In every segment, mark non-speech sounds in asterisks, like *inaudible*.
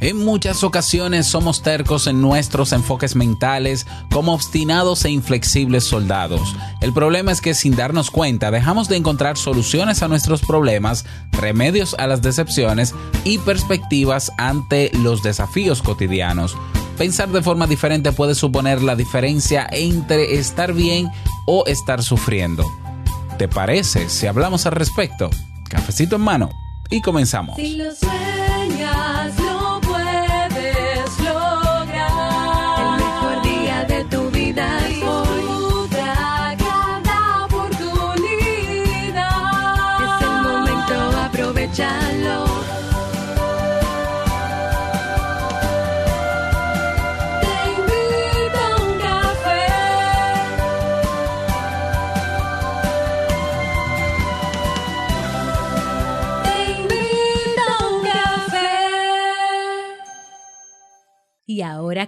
En muchas ocasiones somos tercos en nuestros enfoques mentales como obstinados e inflexibles soldados. El problema es que sin darnos cuenta dejamos de encontrar soluciones a nuestros problemas, remedios a las decepciones y perspectivas ante los desafíos cotidianos. Pensar de forma diferente puede suponer la diferencia entre estar bien o estar sufriendo. ¿Te parece si hablamos al respecto? Cafecito en mano y comenzamos. Si lo sueñas,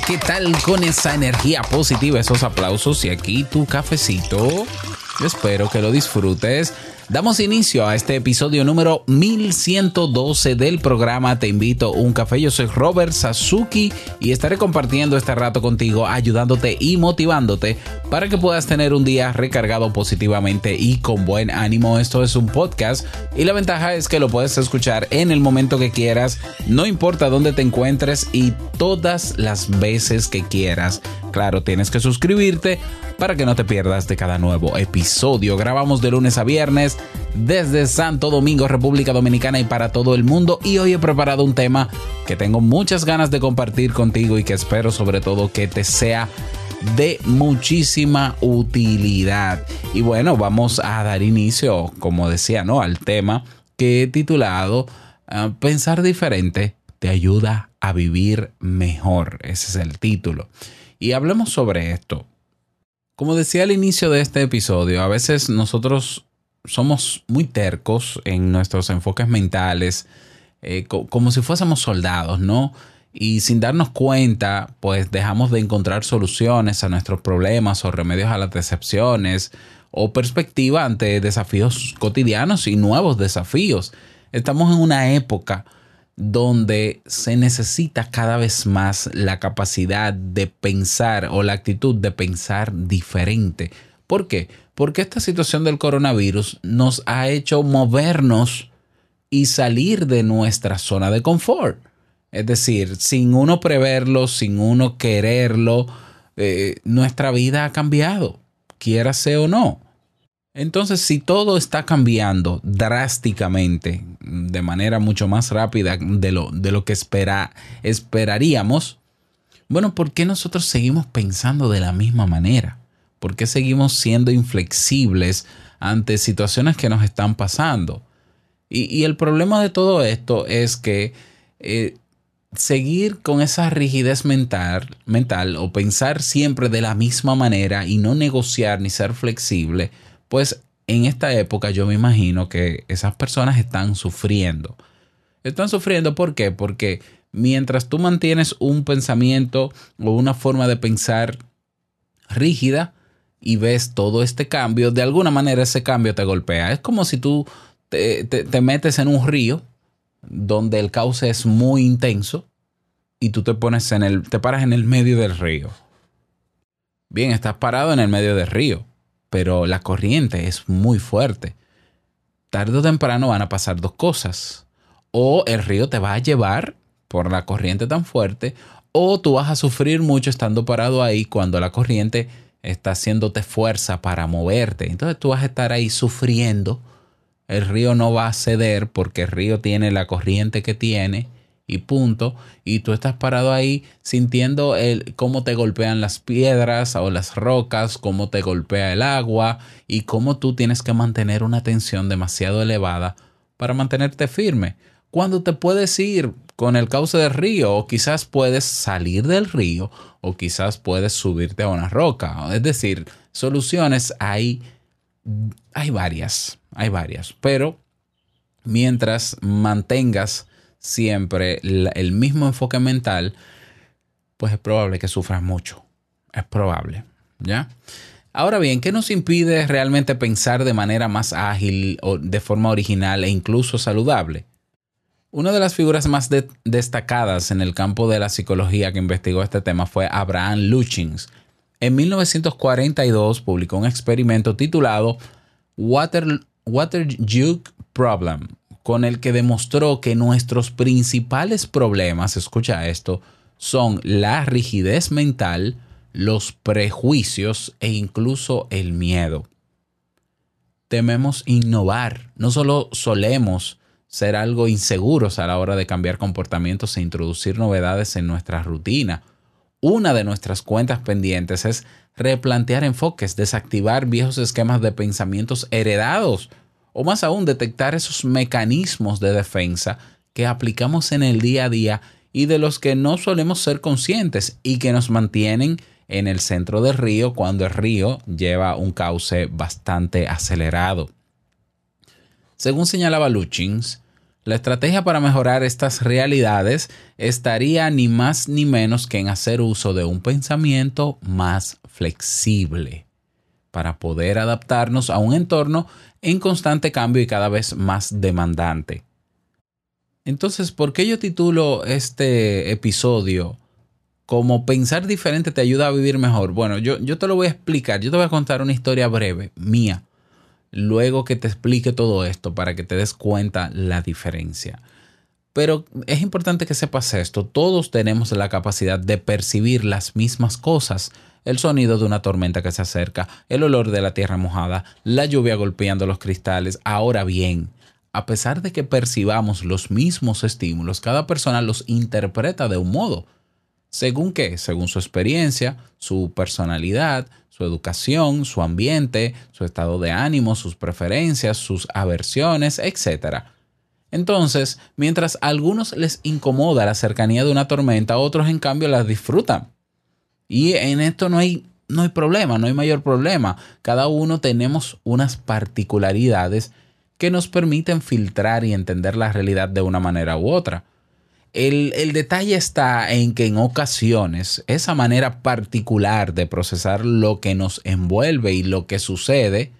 ¿Qué tal con esa energía positiva, esos aplausos y aquí tu cafecito? Espero que lo disfrutes. Damos inicio a este episodio número 1112 del programa Te invito a un café. Yo soy Robert Sasuki y estaré compartiendo este rato contigo, ayudándote y motivándote para que puedas tener un día recargado positivamente y con buen ánimo. Esto es un podcast y la ventaja es que lo puedes escuchar en el momento que quieras, no importa dónde te encuentres y todas las veces que quieras. Claro, tienes que suscribirte para que no te pierdas de cada nuevo episodio. Grabamos de lunes a viernes desde Santo Domingo, República Dominicana y para todo el mundo. Y hoy he preparado un tema que tengo muchas ganas de compartir contigo y que espero sobre todo que te sea de muchísima utilidad. Y bueno, vamos a dar inicio, como decía, ¿no? Al tema que he titulado ah, Pensar diferente te ayuda a vivir mejor. Ese es el título. Y hablemos sobre esto. Como decía al inicio de este episodio, a veces nosotros somos muy tercos en nuestros enfoques mentales, eh, co- como si fuésemos soldados, ¿no? Y sin darnos cuenta, pues dejamos de encontrar soluciones a nuestros problemas o remedios a las decepciones o perspectiva ante desafíos cotidianos y nuevos desafíos. Estamos en una época donde se necesita cada vez más la capacidad de pensar o la actitud de pensar diferente. ¿Por qué? Porque esta situación del coronavirus nos ha hecho movernos y salir de nuestra zona de confort. Es decir, sin uno preverlo, sin uno quererlo, eh, nuestra vida ha cambiado, quiérase o no. Entonces, si todo está cambiando drásticamente, de manera mucho más rápida de lo, de lo que espera, esperaríamos, bueno, ¿por qué nosotros seguimos pensando de la misma manera? ¿Por qué seguimos siendo inflexibles ante situaciones que nos están pasando? Y, el problema de todo esto es que eh, seguir con esa rigidez mental, mental o pensar siempre de la misma manera y no negociar ni ser flexible, pues en esta época yo me imagino que esas personas están sufriendo. Están sufriendo ¿por qué? Porque mientras tú mantienes un pensamiento o una forma de pensar rígida y ves todo este cambio, de alguna manera ese cambio te golpea. Es como si tú te, te- te metes en un río donde el cauce es muy intenso y tú te pones en el, te paras en el medio del río. Bien, estás parado en el medio del río, pero la corriente es muy fuerte. Tarde o temprano van a pasar dos cosas. O el río te va a llevar por la corriente tan fuerte, o tú vas a sufrir mucho estando parado ahí cuando la corriente está haciéndote fuerza para moverte. Entonces tú vas a estar ahí sufriendo. El río no va a ceder porque el río tiene la corriente que tiene y punto. Y tú estás parado ahí sintiendo el, cómo te golpean las piedras o las rocas, cómo te golpea el agua y cómo tú tienes que mantener una tensión demasiado elevada para mantenerte firme. Cuando te puedes ir con el cauce del río o quizás puedes salir del río o quizás puedes subirte a una roca. Es decir, soluciones hay, hay varias, hay varias, pero mientras mantengas siempre el mismo enfoque mental, pues es probable que sufras mucho. Es probable, ¿ya? Ahora bien, ¿qué nos impide realmente pensar de manera más ágil o de forma original e incluso saludable? Una de las figuras más de destacadas en el campo de la psicología que investigó este tema fue Abraham Luchins. En 1942 publicó un experimento titulado Water, Water Problem, con el que demostró que nuestros principales problemas, escucha esto, son la rigidez mental, los prejuicios e incluso el miedo. Tememos innovar, no solo solemos ser algo inseguros a la hora de cambiar comportamientos e introducir novedades en nuestra rutina. Una de nuestras cuentas pendientes es replantear enfoques, desactivar viejos esquemas de pensamientos heredados o más aún detectar esos mecanismos de defensa que aplicamos en el día a día y de los que no solemos ser conscientes y que nos mantienen en el centro del río cuando el río lleva un cauce bastante acelerado. Según señalaba Luchins, la estrategia para mejorar estas realidades estaría ni más ni menos que en hacer uso de un pensamiento más flexible para poder adaptarnos a un entorno en constante cambio y cada vez más demandante. Entonces, ¿por qué yo titulo este episodio como Pensar diferente te ayuda a vivir mejor? Bueno, yo, yo te lo voy a explicar, yo te voy a contar una historia breve mía, luego que te explique todo esto para que te des cuenta la diferencia. Pero es importante que sepas esto, todos tenemos la capacidad de percibir las mismas cosas, el sonido de una tormenta que se acerca, el olor de la tierra mojada, la lluvia golpeando los cristales. Ahora bien, a pesar de que percibamos los mismos estímulos, cada persona los interpreta de un modo. ¿Según qué? Según su experiencia, su personalidad, su educación, su ambiente, su estado de ánimo, sus preferencias, sus aversiones, etc. Entonces, mientras a algunos les incomoda la cercanía de una tormenta, otros en cambio la disfrutan. Y en esto no hay, no hay problema, no hay mayor problema. Cada uno tenemos unas particularidades que nos permiten filtrar y entender la realidad de una manera u otra. El, el, detalle está en que en ocasiones esa manera particular de procesar lo que nos envuelve y lo que sucede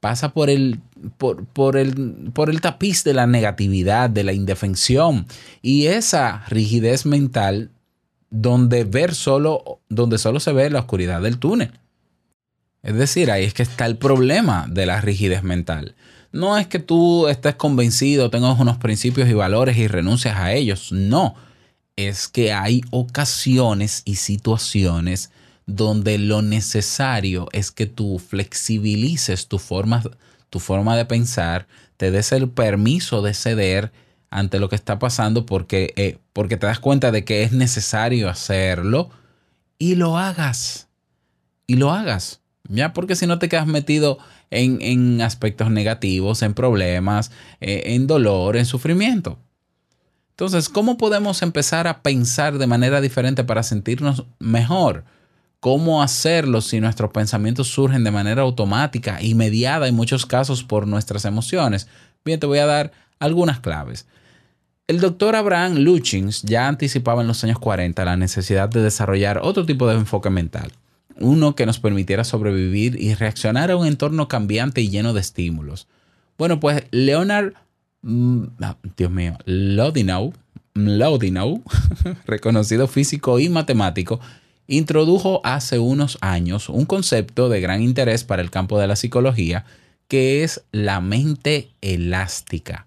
pasa por el, por, por, el, por el tapiz de la negatividad, de la indefensión. Y esa rigidez mental donde ver solo, donde solo se ve la oscuridad del túnel. Es decir, ahí es que está el problema de la rigidez mental. No es que tú estés convencido, tengas unos principios y valores y renuncias a ellos. No, es que hay ocasiones y situaciones donde lo necesario es que tú flexibilices tu forma, tu forma de pensar, te des el permiso de ceder ante lo que está pasando porque, eh, porque te das cuenta de que es necesario hacerlo y lo hagas. Y lo hagas. Ya, porque si no te quedas metido en, aspectos negativos, en problemas, eh, en dolor, en sufrimiento. Entonces, ¿cómo podemos empezar a pensar de manera diferente para sentirnos mejor? ¿Cómo hacerlo si nuestros pensamientos surgen de manera automática y mediada en muchos casos por nuestras emociones? Bien, te voy a dar algunas claves. El doctor Abraham Luchins ya anticipaba en los años 40 la necesidad de desarrollar otro tipo de enfoque mental, uno que nos permitiera sobrevivir y reaccionar a un entorno cambiante y lleno de estímulos. Bueno, pues Leonard, mm, ah, Dios mío, Lodinou, Lodinou, *laughs* reconocido físico y matemático, introdujo hace unos años un concepto de gran interés para el campo de la psicología, que es la mente elástica.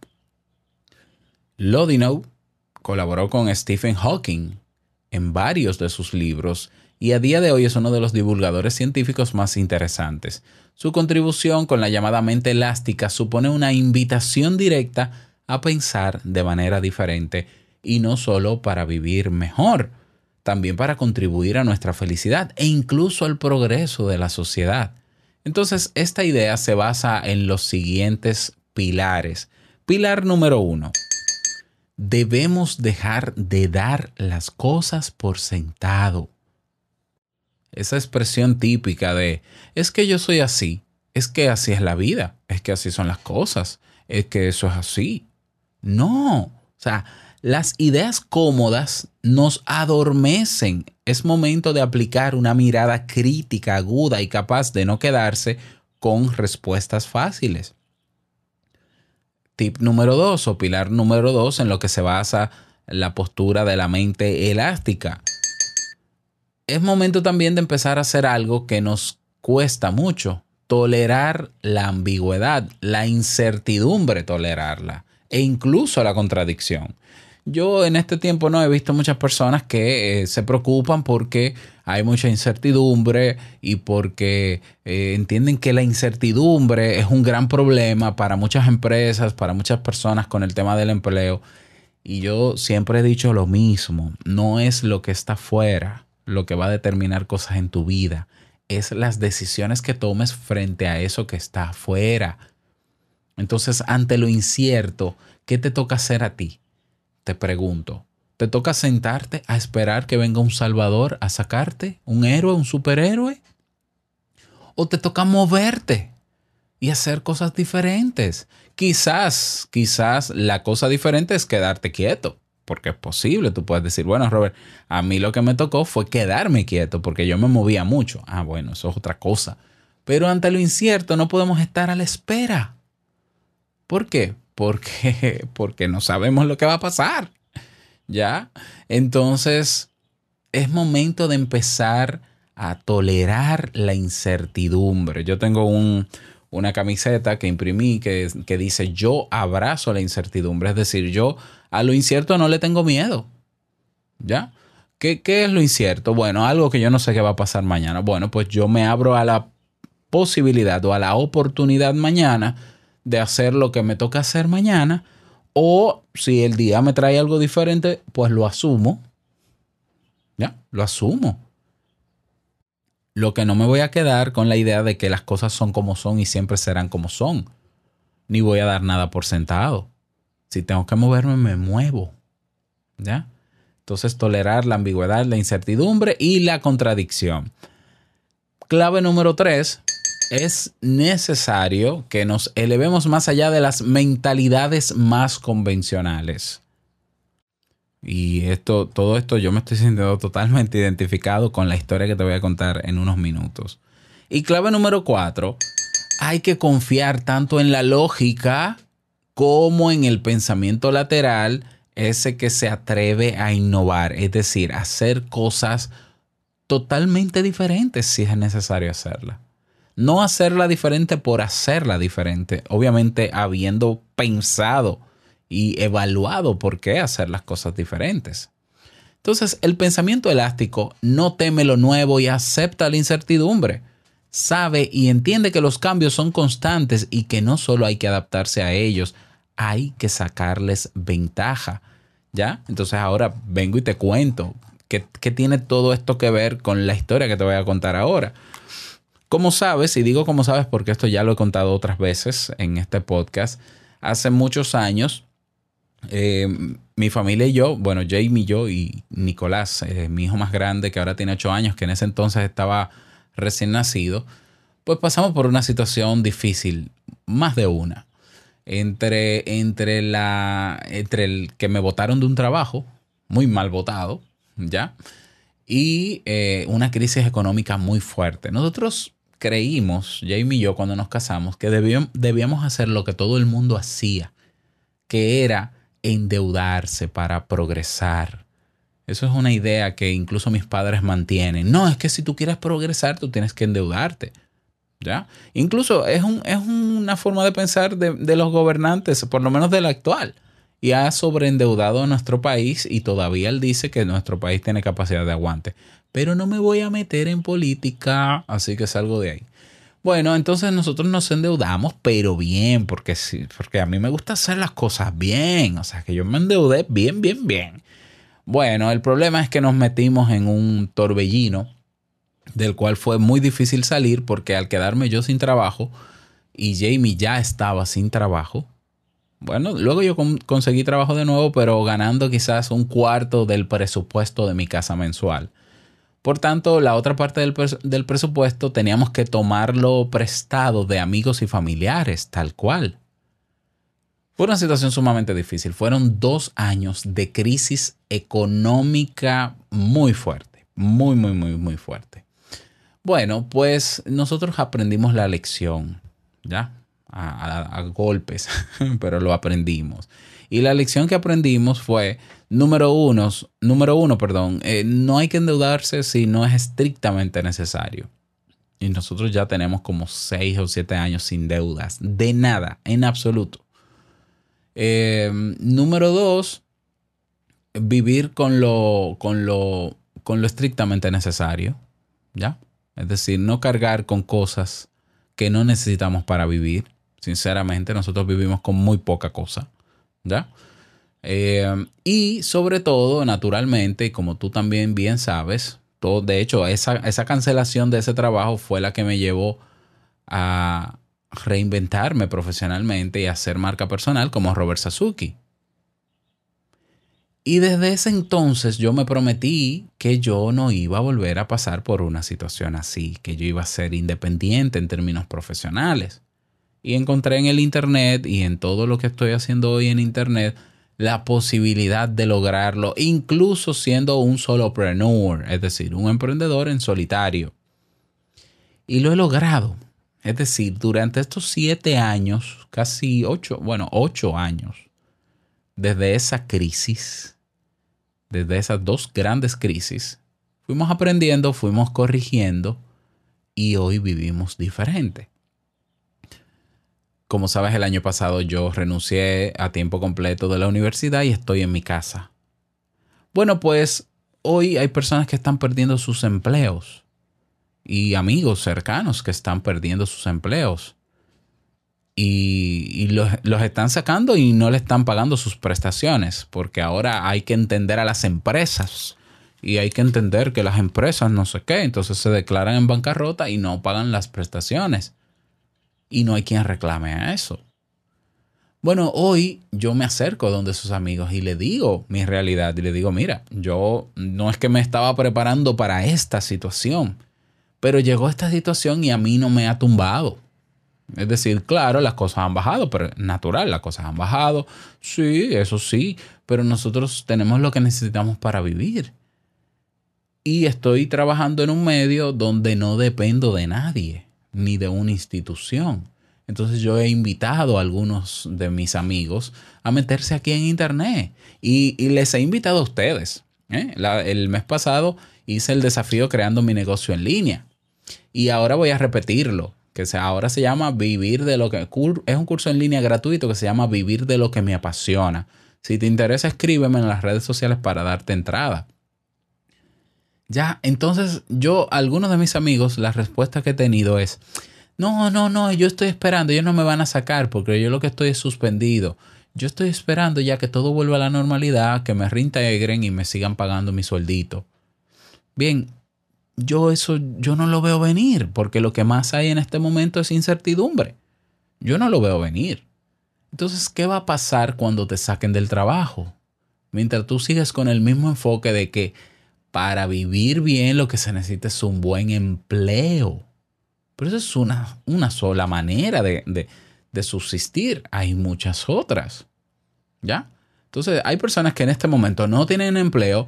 Lodinou colaboró con Stephen Hawking en varios de sus libros y a día de hoy es uno de los divulgadores científicos más interesantes. Su contribución con la llamada mente elástica supone una invitación directa a pensar de manera diferente y no solo para vivir mejor, también para contribuir a nuestra felicidad e incluso al progreso de la sociedad. Entonces, esta idea se basa en los siguientes pilares. Pilar número uno. Debemos dejar de dar las cosas por sentado. Esa expresión típica de, es que yo soy así, es que así es la vida, es que así son las cosas, es que eso es así. No, o sea, las ideas cómodas nos adormecen. Es momento de aplicar una mirada crítica, aguda y capaz de no quedarse con respuestas fáciles. Tip número dos o pilar número dos en lo que se basa la postura de la mente elástica. Es momento también de empezar a hacer algo que nos cuesta mucho, tolerar la ambigüedad, la incertidumbre, tolerarla e incluso la contradicción. Yo en este tiempo no he visto muchas personas que eh, se preocupan porque hay mucha incertidumbre y porque eh, entienden que la incertidumbre es un gran problema para muchas empresas, para muchas personas con el tema del empleo. Y yo siempre he dicho lo mismo, no es lo que está fuera lo que va a determinar cosas en tu vida, es las decisiones que tomes frente a eso que está afuera. Entonces, ante lo incierto, ¿qué te toca hacer a ti? Te pregunto. ¿Te toca sentarte a esperar que venga un salvador a sacarte? ¿Un héroe, un superhéroe? ¿O te toca moverte y hacer cosas diferentes? Quizás, quizás la cosa diferente es quedarte quieto, porque es posible. Tú puedes decir, bueno, Robert, a mí lo que me tocó fue quedarme quieto porque yo me movía mucho. Ah, bueno, eso es otra cosa. Pero ante lo incierto no podemos estar a la espera. ¿Por qué? Porque, *laughs* no sabemos lo que va a pasar. ¿Ya? Entonces, es momento de empezar a tolerar la incertidumbre. Yo tengo un, una camiseta que imprimí que, que dice yo abrazo la incertidumbre. Es decir, yo a lo incierto no le tengo miedo. ¿Ya? ¿Qué, ¿Qué es lo incierto? Bueno, algo que yo no sé qué va a pasar mañana. Bueno, pues yo me abro a la posibilidad o a la oportunidad mañana de hacer lo que me toca hacer mañana o si el día me trae algo diferente, pues lo asumo. Ya, lo asumo. Lo que no me voy a quedar con la idea de que las cosas son como son y siempre serán como son. Ni voy a dar nada por sentado. Si tengo que moverme, me muevo. ¿Ya? Entonces, tolerar la ambigüedad, la incertidumbre y la contradicción. Clave número tres, es necesario que nos elevemos más allá de las mentalidades más convencionales. Y esto, todo esto yo me estoy sintiendo totalmente identificado con la historia que te voy a contar en unos minutos. Y clave número cuatro, hay que confiar tanto en la lógica como en el pensamiento lateral, ese que se atreve a innovar, es decir, hacer cosas totalmente diferentes si es necesario hacerlas no hacerla diferente por hacerla diferente, obviamente habiendo pensado y evaluado por qué hacer las cosas diferentes. Entonces, el pensamiento elástico no teme lo nuevo y acepta la incertidumbre. Sabe y entiende que los cambios son constantes y que no solo hay que adaptarse a ellos, hay que sacarles ventaja. ¿Ya? Entonces ahora vengo y te cuento qué, tiene todo esto que ver con la historia que te voy a contar ahora. Como sabes, y digo como sabes porque esto ya lo he contado otras veces en este podcast, hace muchos años eh, mi familia y yo, bueno, Jamie yo y Nicolás, eh, mi hijo más grande que ahora tiene ocho años, que en ese entonces estaba recién nacido, pues pasamos por una situación difícil, más de una. Entre, entre, la, entre el que me votaron de un trabajo, muy mal votado, ¿ya? Y eh, una crisis económica muy fuerte. Nosotros creímos, Jamie y yo, cuando nos casamos, que debíamos, hacer lo que todo el mundo hacía, que era endeudarse para progresar. Eso es una idea que incluso mis padres mantienen. No, es que si tú quieres progresar, tú tienes que endeudarte. Incluso es, un, es una forma de pensar de, de, los gobernantes, por lo menos del actual. Y ha sobreendeudado a nuestro país y todavía él dice que nuestro país tiene capacidad de aguante pero no me voy a meter en política, así que salgo de ahí. Bueno, entonces nosotros nos endeudamos, pero bien, porque sí, porque a mí me gusta hacer las cosas bien. O sea, que yo me endeudé bien, bien, bien. Bueno, el problema es que nos metimos en un torbellino del cual fue muy difícil salir porque al quedarme yo sin trabajo y Jamie ya estaba sin trabajo, bueno, luego yo con- conseguí trabajo de nuevo, pero ganando quizás un cuarto del presupuesto de mi casa mensual. Por tanto, la otra parte del presupuesto teníamos que tomarlo prestado de amigos y familiares, tal cual. Fue una situación sumamente difícil. Fueron dos años de crisis económica muy fuerte, muy, muy, muy, muy fuerte. Bueno, pues nosotros aprendimos la lección, ¿ya? A, golpes, *laughs* pero lo aprendimos. Y la lección que aprendimos fue, número uno, número uno, perdón, eh, no hay que endeudarse si no es estrictamente necesario. Y nosotros ya tenemos como seis o siete años sin deudas, de nada, en absoluto. Eh, número dos, vivir con lo, con lo, con lo estrictamente necesario, ¿ya? Es decir, no cargar con cosas que no necesitamos para vivir. Sinceramente, nosotros vivimos con muy poca cosa, ¿ya? Eh, y sobre todo, naturalmente, como tú también bien sabes, todo, de hecho, esa, esa cancelación de ese trabajo fue la que me llevó a reinventarme profesionalmente y hacer marca personal como Robert Sasuki. Y desde ese entonces yo me prometí que yo no iba a volver a pasar por una situación así, que yo iba a ser independiente en términos profesionales. Y encontré en el Internet y en todo lo que estoy haciendo hoy en Internet la posibilidad de lograrlo, incluso siendo un solopreneur, es decir, un emprendedor en solitario. Y lo he logrado. Es decir, durante estos siete años, casi ocho, bueno, ocho años, desde esa crisis, desde esas dos grandes crisis, fuimos aprendiendo, fuimos corrigiendo y hoy vivimos diferente. Como sabes, el año pasado yo renuncié a tiempo completo de la universidad y estoy en mi casa. Bueno, pues hoy hay personas que están perdiendo sus empleos y amigos cercanos que están perdiendo sus empleos y, los, los están sacando y no le están pagando sus prestaciones, porque ahora hay que entender a las empresas y hay que entender que las empresas no sé qué, entonces se declaran en bancarrota y no pagan las prestaciones. Y no hay quien reclame a eso. Bueno, hoy yo me acerco donde sus amigos y le digo mi realidad y le digo, mira, yo no es que me estaba preparando para esta situación, pero llegó esta situación y a mí no me ha tumbado. Es decir, claro, las cosas han bajado, pero natural, las cosas han bajado. Sí, eso sí, pero nosotros tenemos lo que necesitamos para vivir. Y estoy trabajando en un medio donde no dependo de nadie, ni de una institución. Entonces yo he invitado a algunos de mis amigos a meterse aquí en internet y, les he invitado a ustedes. ¿eh? El mes pasado hice el desafío creando mi negocio en línea y ahora voy a repetirlo, que ahora se llama Vivir de lo que... Es un curso en línea gratuito que se llama Vivir de lo que me apasiona. Si te interesa, escríbeme en las redes sociales para darte entrada. Ya, entonces yo, algunos de mis amigos, la respuesta que he tenido es, no, no, no, yo estoy esperando, ellos no me van a sacar porque yo lo que estoy es suspendido. Yo estoy esperando ya que todo vuelva a la normalidad, que me reintegren y me sigan pagando mi sueldito. Bien, yo eso yo no lo veo venir, porque lo que más hay en este momento es incertidumbre. Yo no lo veo venir. Entonces, ¿qué va a pasar cuando te saquen del trabajo? Mientras tú sigues con el mismo enfoque de que para vivir bien lo que se necesita es un buen empleo. Pero eso es una, una sola manera de, de, de subsistir. Hay muchas otras. ¿Ya? Entonces, hay personas que en este momento no tienen empleo,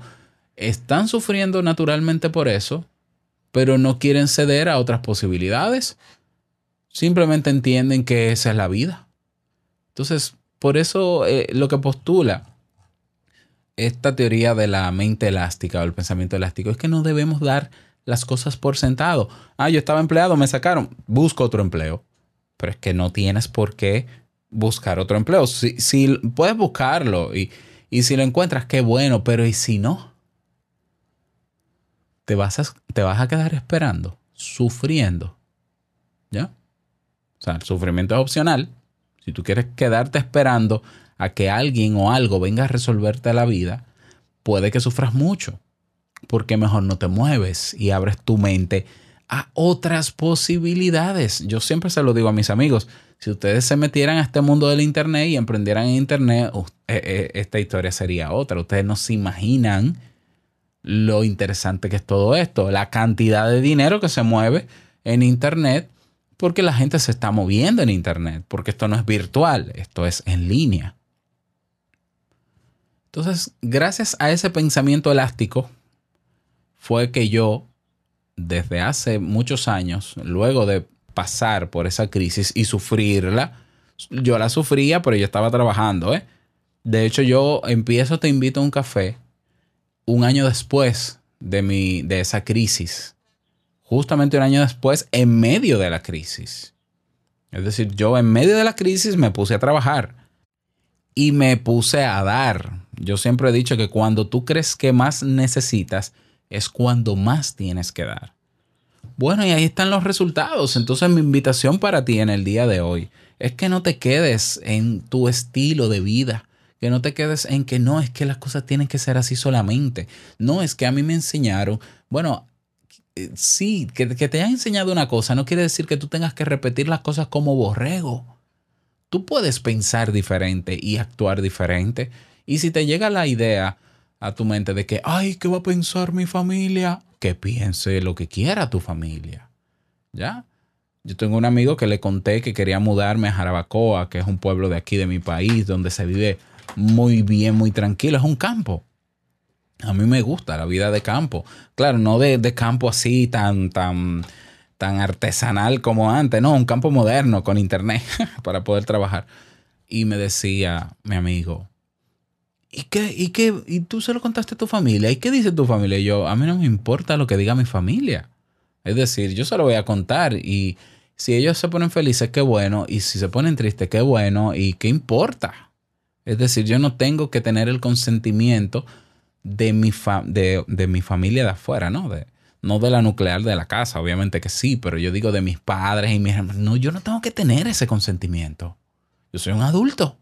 están sufriendo naturalmente por eso, pero no quieren ceder a otras posibilidades. Simplemente entienden que esa es la vida. Entonces, por eso eh, lo que postula esta teoría de la mente elástica o el pensamiento elástico es que no debemos dar las cosas por sentado. Ah, yo estaba empleado, me sacaron, busco otro empleo. Pero es que no tienes por qué buscar otro empleo. Si, si puedes buscarlo y, y si lo encuentras, qué bueno, pero ¿y si no? Te vas, a, te vas a quedar esperando, sufriendo. ¿Ya? O sea, el sufrimiento es opcional. Si tú quieres quedarte esperando a que alguien o algo venga a resolverte la vida, puede que sufras mucho. Porque mejor no te mueves y abres tu mente a otras posibilidades. Yo siempre se lo digo a mis amigos, si ustedes se metieran a este mundo del Internet y emprendieran en Internet, eh, eh, esta historia sería otra. Ustedes no se imaginan lo interesante que es todo esto, la cantidad de dinero que se mueve en Internet, porque la gente se está moviendo en Internet, porque esto no es virtual, esto es en línea. Entonces, gracias a ese pensamiento elástico, fue que yo, desde hace muchos años, luego de pasar por esa crisis y sufrirla, yo la sufría, pero yo estaba trabajando, ¿eh? De hecho, yo empiezo Te invito a un café un año después de, mi, de esa crisis. Justamente un año después, en medio de la crisis. Es decir, yo en medio de la crisis me puse a trabajar y me puse a dar. Yo siempre he dicho que cuando tú crees que más necesitas es cuando más tienes que dar. Bueno, y ahí están los resultados. Entonces mi invitación para ti en el día de hoy es que no te quedes en tu estilo de vida, que no te quedes en que no es que las cosas tienen que ser así solamente. No, es que a mí me enseñaron, bueno, eh, sí, que, te hayan enseñado una cosa no quiere decir que tú tengas que repetir las cosas como borrego. Tú puedes pensar diferente y actuar diferente. Y si te llega la idea a tu mente de que, ay, ¿qué va a pensar mi familia? Que piense lo que quiera tu familia. ¿Ya? Yo tengo un amigo que le conté que quería mudarme a Jarabacoa, que es un pueblo de aquí de mi país, donde se vive muy bien, muy tranquilo. Es un campo. A mí me gusta la vida de campo. Claro, no de, de campo así tan, tan, tan artesanal como antes. No, un campo moderno con internet *laughs* para poder trabajar. Y me decía mi amigo, ¿y qué, y qué? ¿Y tú se lo contaste a tu familia? ¿Y qué dice tu familia? Y yo, a mí no me importa lo que diga mi familia. Es decir, yo se lo voy a contar y si ellos se ponen felices, qué bueno. Y si se ponen tristes, qué bueno. ¿Y qué importa? Es decir, yo no tengo que tener el consentimiento de mi, fa- de, de mi familia de afuera, ¿no? De, no de la nuclear de la casa, obviamente que sí, pero yo digo de mis padres y mis hermanos. No, yo no tengo que tener ese consentimiento. Yo soy un adulto.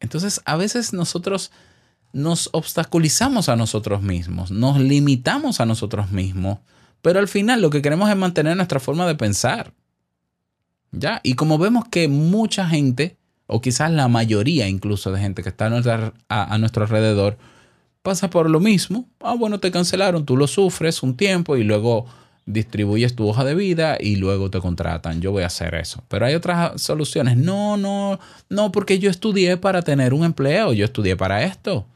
Entonces, a veces nosotros nos obstaculizamos a nosotros mismos, nos limitamos a nosotros mismos, pero al final lo que queremos es mantener nuestra forma de pensar. ¿Ya? Y como vemos que mucha gente, o quizás la mayoría incluso de gente que está a, nuestro alrededor, pasa por lo mismo. Ah, bueno, te cancelaron, tú lo sufres un tiempo y luego distribuyes tu hoja de vida y luego te contratan. Yo voy a hacer eso. Pero hay otras soluciones. No, no, no, porque yo estudié para tener un empleo, yo estudié para esto.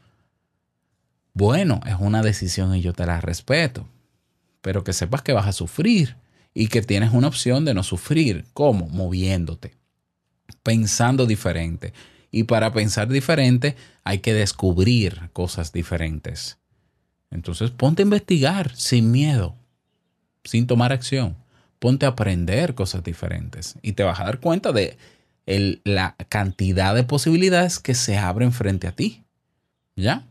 Bueno, es una decisión y yo te la respeto. Pero que sepas que vas a sufrir y que tienes una opción de no sufrir. ¿Cómo? Moviéndote, pensando diferente. Y para pensar diferente hay que descubrir cosas diferentes. Entonces ponte a investigar sin miedo, sin tomar acción. Ponte a aprender cosas diferentes y te vas a dar cuenta de la cantidad de posibilidades que se abren frente a ti. ¿Ya?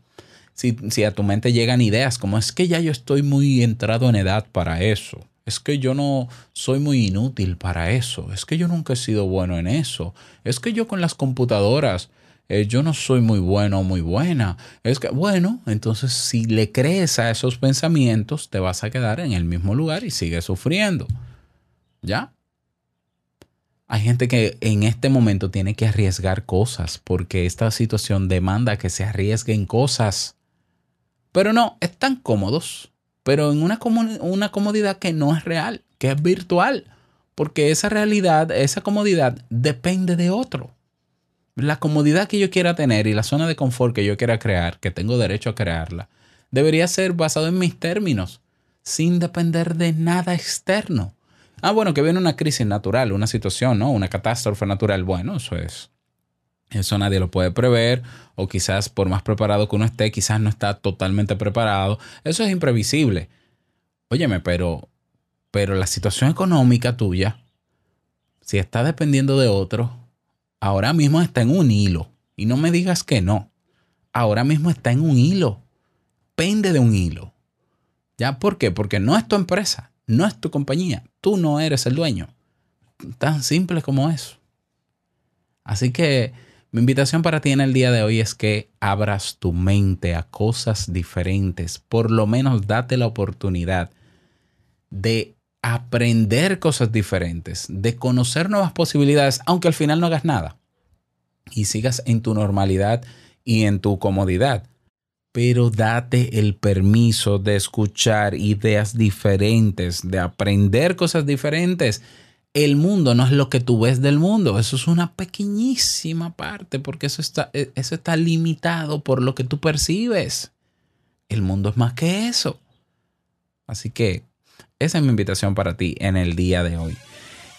Si, si a tu mente llegan ideas como es que ya yo estoy muy entrado en edad para eso, es que yo no soy muy inútil para eso, es que yo nunca he sido bueno en eso, es que yo con las computadoras eh, yo no soy muy bueno o muy buena, es que bueno, entonces si le crees a esos pensamientos te vas a quedar en el mismo lugar y sigues sufriendo. ¿Ya? Hay gente que en este momento tiene que arriesgar cosas porque esta situación demanda que se arriesguen cosas. Pero no, están cómodos, pero en una, una comodidad que no es real, que es virtual, porque esa realidad, esa comodidad depende de otro. La comodidad que yo quiera tener y la zona de confort que yo quiera crear, que tengo derecho a crearla, debería ser basado en mis términos, sin depender de nada externo. Ah, bueno, que viene una crisis natural, una situación, ¿no? Una catástrofe natural. Bueno, eso es. Eso nadie lo puede prever, o quizás por más preparado que uno esté, quizás no está totalmente preparado. Eso es imprevisible. Óyeme, pero, pero la situación económica tuya, si está dependiendo de otro, ahora mismo está en un hilo. Y no me digas que no. Ahora mismo está en un hilo. Pende de un hilo. ¿Ya? ¿Por qué? Porque no es tu empresa, no es tu compañía. tú no eres el dueño. Tan simple como eso. Así que mi invitación para ti en el día de hoy es que abras tu mente a cosas diferentes. Por lo menos date la oportunidad de aprender cosas diferentes, de conocer nuevas posibilidades, aunque al final no hagas nada y sigas en tu normalidad y en tu comodidad. Pero date el permiso de escuchar ideas diferentes, de aprender cosas diferentes. El mundo no es lo que tú ves del mundo, eso es una pequeñísima parte, porque eso está, eh, eso está limitado por lo que tú percibes. El mundo es más que eso. Así que esa es mi invitación para ti en el día de hoy.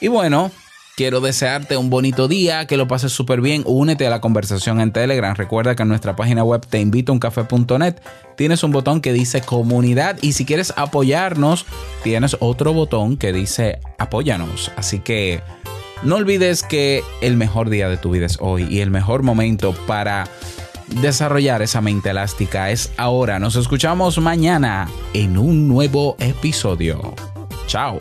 Y bueno, quiero desearte un bonito día, que lo pases súper bien. Únete a la conversación en Telegram. Recuerda que en nuestra página web te invito a tienes un botón que dice comunidad y si quieres apoyarnos, tienes otro botón que dice apóyanos. Así que no olvides que el mejor día de tu vida es hoy y el mejor momento para desarrollar esa mente elástica es ahora. Nos escuchamos mañana en un nuevo episodio. Chao.